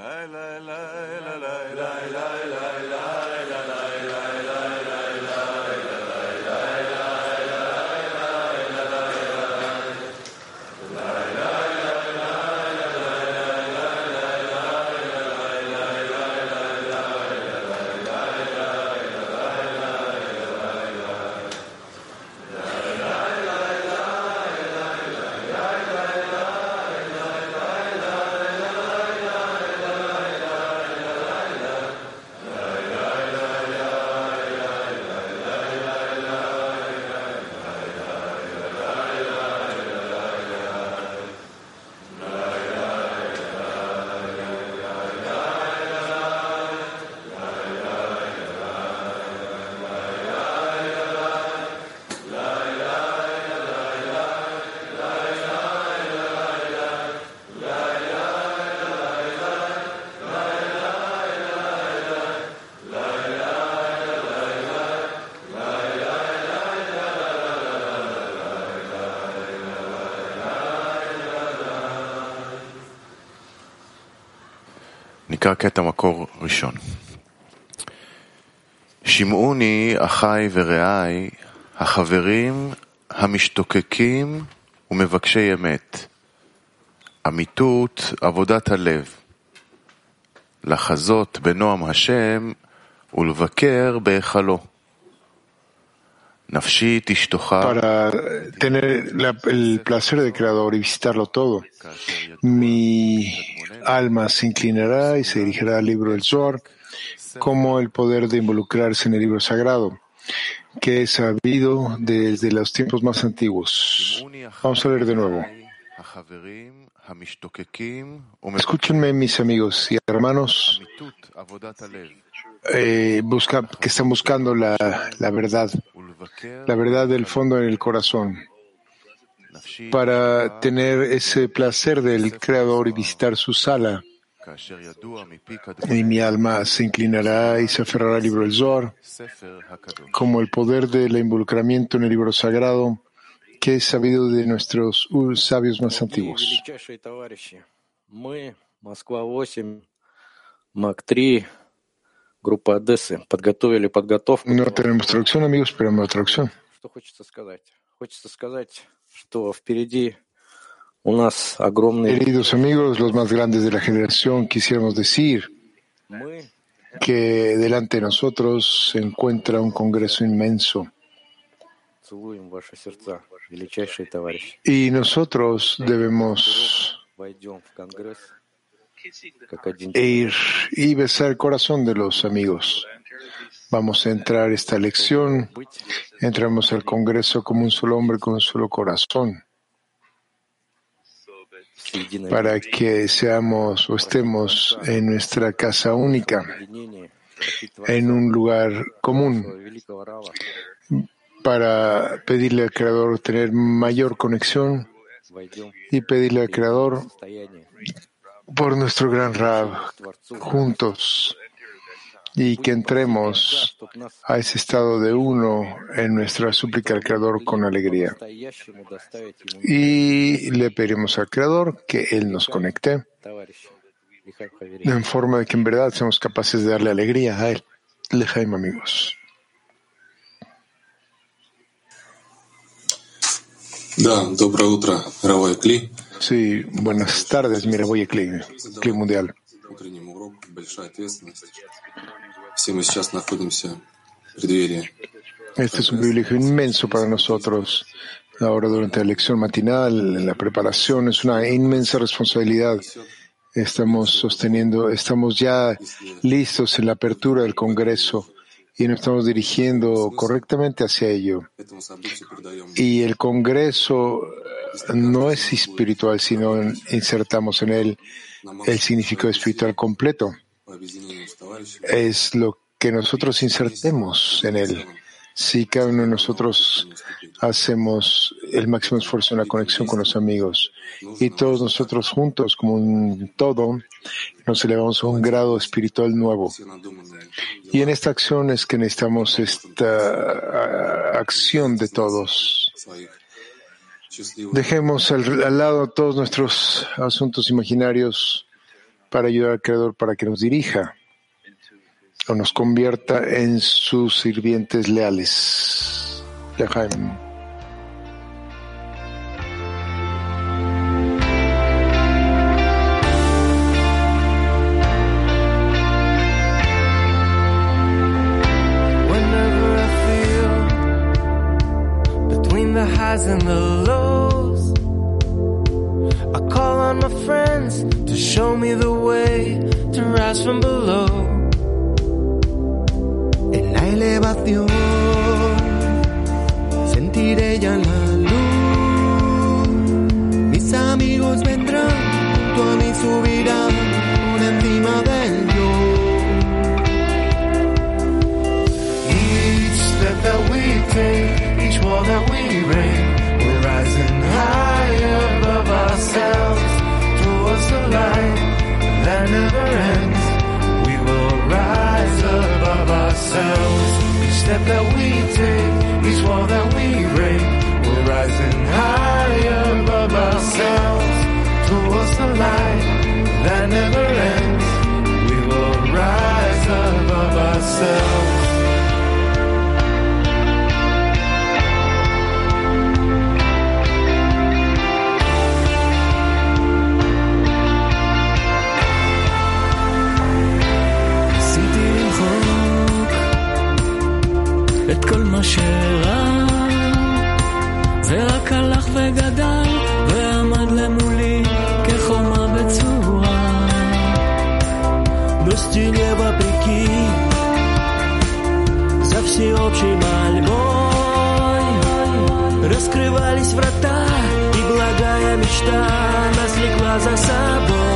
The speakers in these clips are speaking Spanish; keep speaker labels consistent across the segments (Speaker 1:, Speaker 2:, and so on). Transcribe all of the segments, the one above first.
Speaker 1: I la נקרא קטע מקור ראשון. שמעוני אחיי ורעיי, החברים המשתוקקים ומבקשי אמת, אמיתות עבודת הלב, לחזות בנועם השם ולבקר בהיכלו.
Speaker 2: para tener el placer de creador y visitarlo todo. Mi alma se inclinará y se dirigirá al libro del Zohar como el poder de involucrarse en el libro sagrado que es sabido desde los tiempos más antiguos. Vamos a leer de nuevo. Escúchenme, mis amigos y hermanos, eh, que están buscando la, la verdad, la verdad del fondo en el corazón, para tener ese placer del Creador y visitar su sala. Y mi alma se inclinará y se aferrará al libro del Zohar, como el poder del involucramiento en el libro sagrado que es sabido de nuestros uh, sabios más antiguos. No tenemos traducción, amigos, pero tenemos traducción. Queridos amigos, los más grandes de la generación, quisiéramos decir que delante de nosotros se encuentra un congreso inmenso. Y nosotros debemos
Speaker 3: e
Speaker 2: ir y besar el corazón de los amigos. Vamos a entrar esta lección. Entramos al Congreso como un solo hombre con un solo corazón. para que seamos o estemos en nuestra casa única, en un lugar común, para pedirle al Creador tener mayor conexión y pedirle al Creador por nuestro gran Rab juntos y que entremos a ese estado de uno en nuestra súplica al Creador con alegría. Y le pediremos al Creador que Él nos conecte en forma de que en verdad seamos capaces de darle alegría a Él. Lejaim, amigos.
Speaker 4: Да, доброе утро, Равой Кли.
Speaker 2: Sí, buenas tardes, mira, voy a Cli, Cli Mundial.
Speaker 4: Утренний урок, большая ответственность. Все мы сейчас находимся в преддверии.
Speaker 2: Este es un privilegio inmenso para nosotros. Ahora, durante la lección matinal, en la preparación, es una inmensa responsabilidad. Estamos sosteniendo, estamos ya listos en la apertura del Congreso y nos estamos dirigiendo correctamente hacia ello. Y el Congreso eh, no es espiritual, sino insertamos en él el significado espiritual completo. Es lo que nosotros insertemos en él si cada uno de nosotros hacemos el máximo esfuerzo en la conexión con los amigos y todos nosotros juntos como un todo nos elevamos a un grado espiritual nuevo. Y en esta acción es que necesitamos esta acción de todos. Dejemos al, al lado todos nuestros asuntos imaginarios para ayudar al Creador para que nos dirija o nos convierta en sus sirvientes leales. Lejaim.
Speaker 5: And the lows, I call on my friends to show me the way to rise from below.
Speaker 6: Sentiré ya la luz. Mis amigos vendrán, junto a mí subirán por encima del yo.
Speaker 5: Each step that we take, each wall that we break, we're rising higher above ourselves towards the light that never ends. We will rise above ourselves. Step that we take, each wall that we break, we're rising higher above ourselves towards the light that never
Speaker 7: כל מה שרע ורק הלך וגדל ועמד למולי כחומה בצורה
Speaker 6: стене вопреки За всеобщей мольбой Раскрывались врата И благая мечта Нас влекла за собой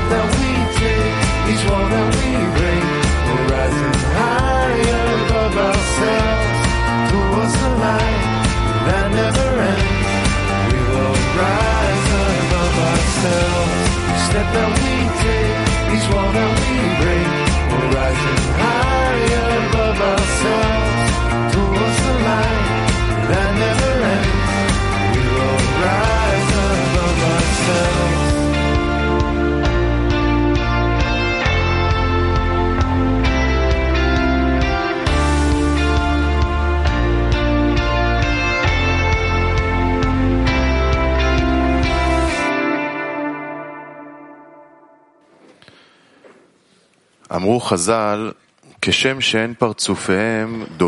Speaker 5: that we take, each wall that we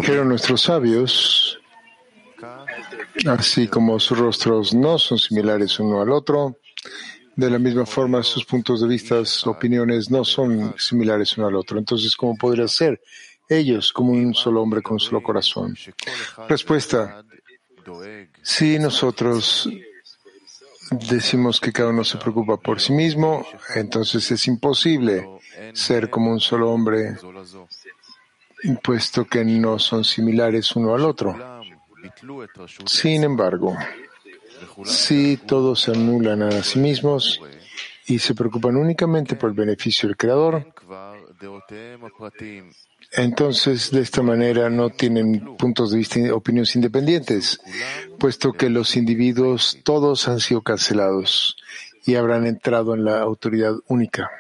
Speaker 2: Pero nuestros sabios, así como sus rostros no son similares uno al otro, de la misma forma sus puntos de vista, opiniones no son similares uno al otro. Entonces, ¿cómo podría ser ellos como un solo hombre con un solo corazón? Respuesta. Si nosotros decimos que cada uno se preocupa por sí mismo, entonces es imposible ser como un solo hombre, puesto que no son similares uno al otro. Sin embargo, si todos se anulan a sí mismos y se preocupan únicamente por el beneficio del Creador, entonces de esta manera no tienen puntos de vista, opiniones independientes, puesto que los individuos todos han sido cancelados y habrán entrado en la autoridad única.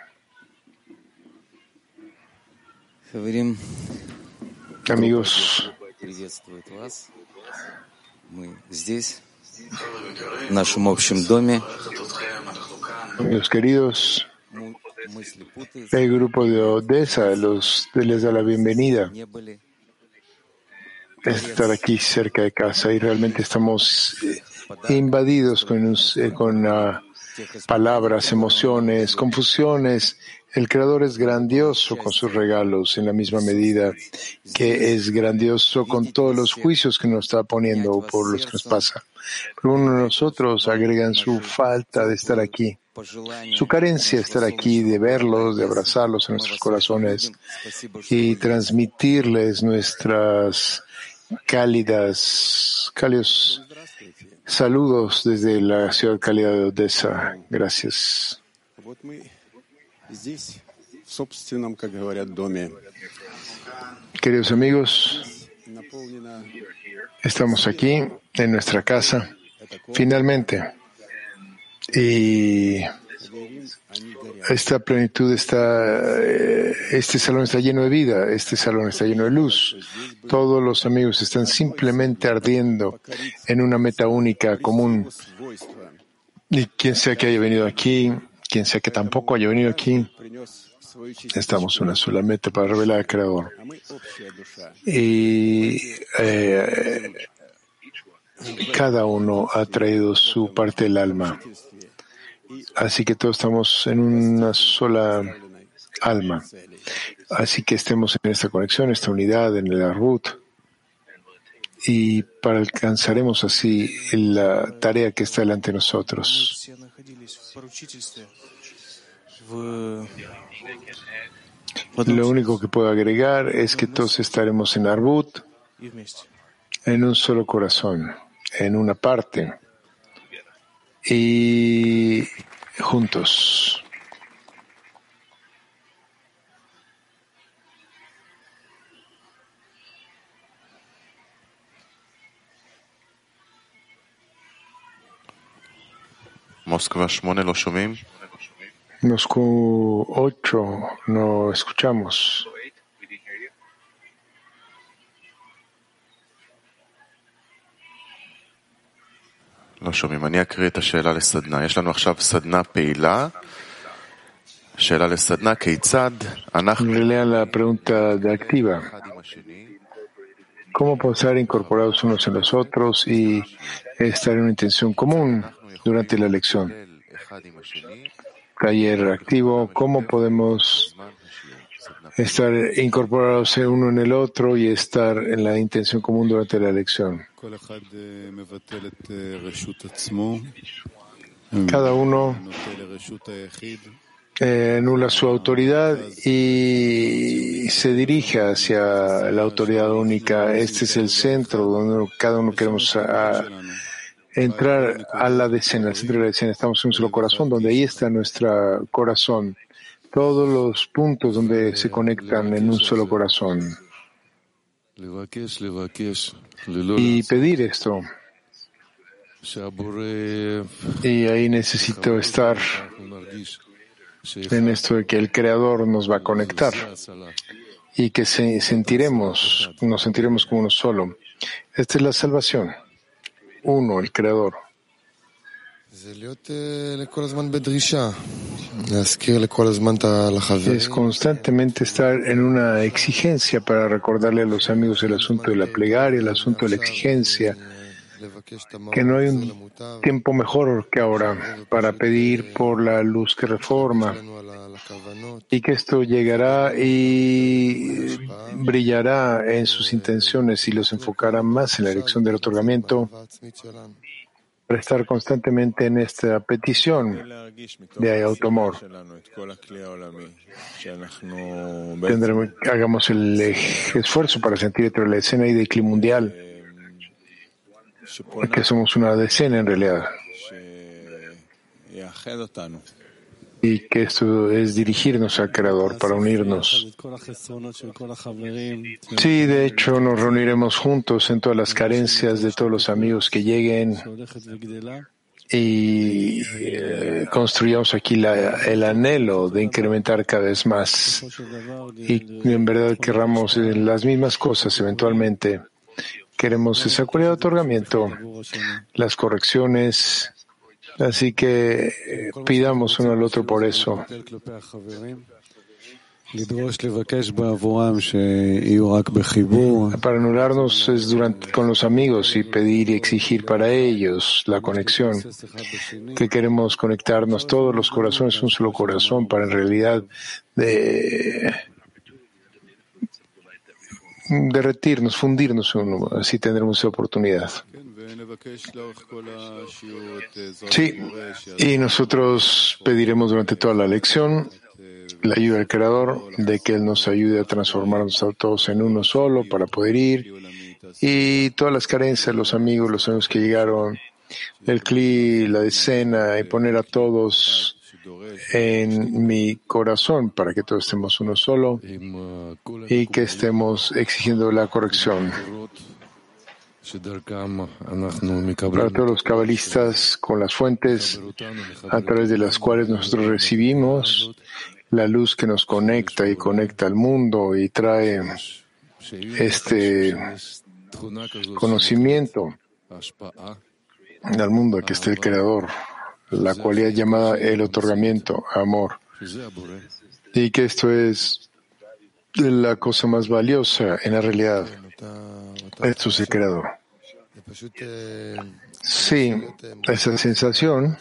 Speaker 2: Amigos, Amigos queridos, el grupo de Odessa los, les da la bienvenida. Estar aquí cerca de casa y realmente estamos eh, invadidos con, eh, con uh, palabras, emociones, confusiones el Creador es grandioso con sus regalos en la misma medida que es grandioso con todos los juicios que nos está poniendo o por los que nos pasa. Pero uno de nosotros agregan su falta de estar aquí, su carencia de estar aquí, de verlos, de abrazarlos en nuestros corazones y transmitirles nuestras cálidas, cálidos saludos desde la ciudad cálida de Odessa. Gracias.
Speaker 8: Вот мы здесь, в собственном, как говорят, доме.
Speaker 2: Queridos amigos,
Speaker 8: Наполнено
Speaker 2: estamos aquí en nuestra casa, finalmente. Y
Speaker 8: Верим, они горят.
Speaker 2: esta plenitud está, eh, este salón está lleno de vida, este salón está lleno de luz. Todos los amigos están simplemente ardiendo en una meta única, común.
Speaker 8: Свойства
Speaker 2: Y quien sea que haya venido aquí, quien sea que tampoco haya venido aquí, estamos una sola meta para revelar al Creador. Y eh, cada uno ha traído su parte del alma. Así que todos estamos en una sola alma. Así que estemos en esta conexión, esta unidad, en el Arut y para alcanzaremos así la tarea que está delante de nosotros. Lo único que puedo agregar es que todos estaremos en Arbut, en un solo corazón, en una parte y juntos. Moscú 8, no escuchamos.
Speaker 1: לא שומעים. אני אקריא את השאלה לסדנה. יש לנו עכשיו סדנה פעילה. שאלה לסדנה, כיצד אנחנו
Speaker 2: Lean la pregunta de activa.
Speaker 1: אחד עם השני
Speaker 2: ¿Cómo podemos estar incorporados unos en los otros y estar en una intención común durante la lección. Taller activo, cómo podemos estar incorporados uno en el otro y estar en la intención común durante la lección. Cada uno eh, anula su autoridad y se dirige hacia la autoridad única. Este es el centro donde cada uno queremos a, a entrar a la decena, al centro la decena. Estamos en un solo corazón, donde ahí está nuestro corazón. Todos los puntos donde se conectan en un solo corazón. Y pedir esto. Y ahí necesito estar en esto de que el Creador nos va a conectar y que se sentiremos, nos sentiremos como uno solo. Esta es la salvación uno, el creador. Es constantemente estar en una exigencia para recordarle a los amigos el asunto de la plegaria, el asunto de la exigencia, que no hay un tiempo mejor que ahora para pedir por la luz que reforma, y que esto llegará y brillará en sus intenciones y los enfocará más en la dirección del otorgamiento para estar constantemente en esta petición de automor. Tendremos, hagamos el esfuerzo para sentir entre la escena y de clima mundial, que somos una decena en realidad y que esto es dirigirnos al Creador para unirnos. Sí, de hecho, nos reuniremos juntos en todas las carencias de todos los amigos que lleguen y eh, construyamos aquí el anhelo de incrementar cada vez más y en verdad querramos eh, las mismas cosas eventualmente. Queremos esa cualidad de otorgamiento, las correcciones, Así que eh, pidamos uno al otro por eso. Para anularnos es durante, con los amigos y pedir y exigir para ellos la conexión, que queremos conectarnos todos los corazones, un solo corazón, para en realidad de, derretirnos, fundirnos uno. Así tendremos la oportunidad. Sí, y nosotros pediremos durante toda la lección la ayuda del Creador de que Él nos ayude a transformarnos a todos en uno solo para poder ir y todas las carencias, los amigos, los amigos que llegaron, el CLI, la decena y poner a todos en mi corazón para que todos estemos uno solo y que estemos exigiendo la corrección. Para todos los cabalistas con las fuentes a través de las cuales nosotros recibimos la luz que nos conecta y conecta al mundo y trae este conocimiento al mundo que está el creador, la cualidad llamada el otorgamiento, amor. Y que esto es la cosa más valiosa en la realidad. Esto es el creador. Sí, esa sensación.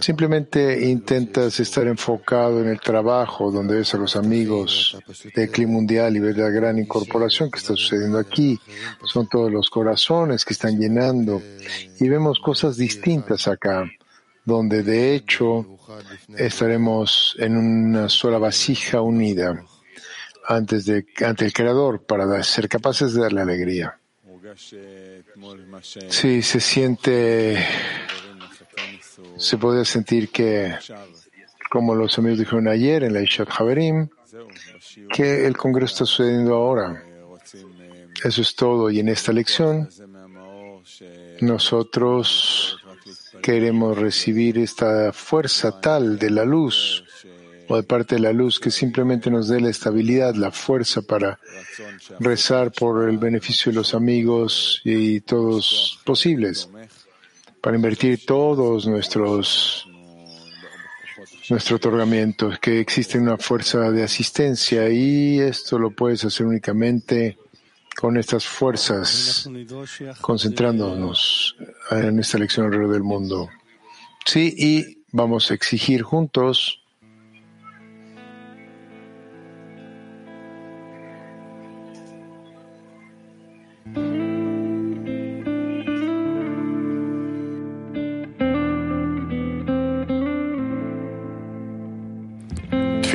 Speaker 2: Simplemente intentas estar enfocado en el trabajo, donde ves a los amigos del clima mundial y ves la gran incorporación que está sucediendo aquí. Son todos los corazones que están llenando. Y vemos cosas distintas acá, donde de hecho estaremos en una sola vasija unida antes de, ante el Creador para ser capaces de darle alegría. Sí, se siente, se puede sentir que, como los amigos dijeron ayer en la Ishat Haverim, que el Congreso está sucediendo ahora. Eso es todo. Y en esta lección, nosotros queremos recibir esta fuerza tal de la luz o de parte de la luz que simplemente nos dé la estabilidad, la fuerza para rezar por el beneficio de los amigos y todos posibles, para invertir todos nuestros nuestro otorgamiento, que existe una fuerza de asistencia y esto lo puedes hacer únicamente con estas fuerzas, concentrándonos en esta lección alrededor del mundo. Sí, y vamos a exigir juntos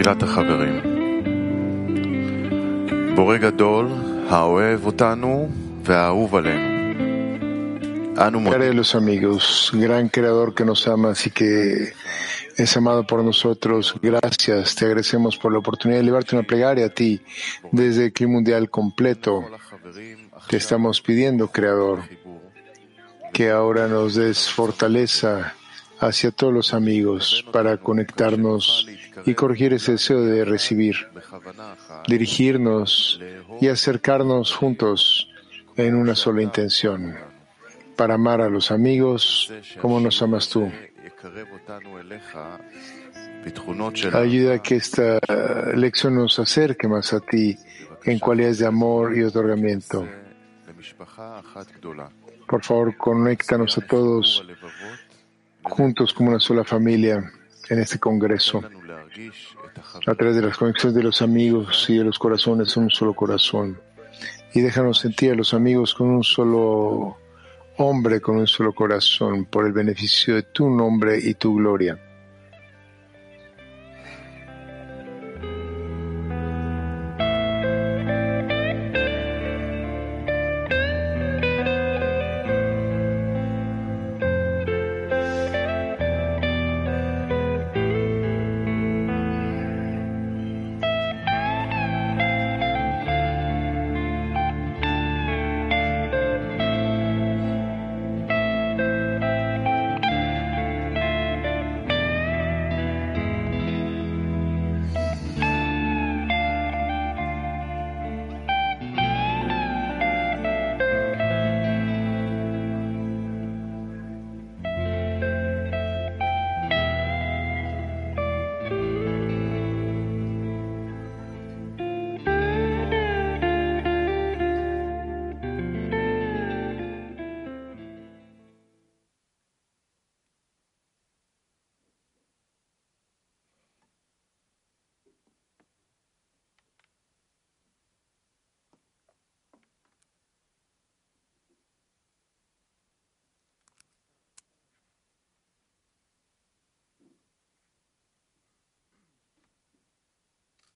Speaker 1: תפילת החברים. בורא גדול, האוהב אותנו והאהוב עלינו. אנו
Speaker 2: Padre de los amigos, gran creador que nos ama y que es amado por nosotros, gracias, te agradecemos por la oportunidad de llevarte una plegaria a ti desde el clima mundial completo. Te estamos pidiendo, creador, que ahora nos des fortaleza hacia todos los amigos para conectarnos y corregir ese deseo de recibir, dirigirnos y acercarnos juntos en una sola intención, para amar a los amigos como nos amas tú. Ayuda a que esta lección nos acerque más a ti en cualidades de amor y otorgamiento. Por favor, conéctanos a todos juntos como una sola familia en este congreso, a través de las conexiones de los amigos y de los corazones, un solo corazón. Y déjanos sentir a los amigos con un solo hombre, con un solo corazón, por el beneficio de tu nombre y tu gloria.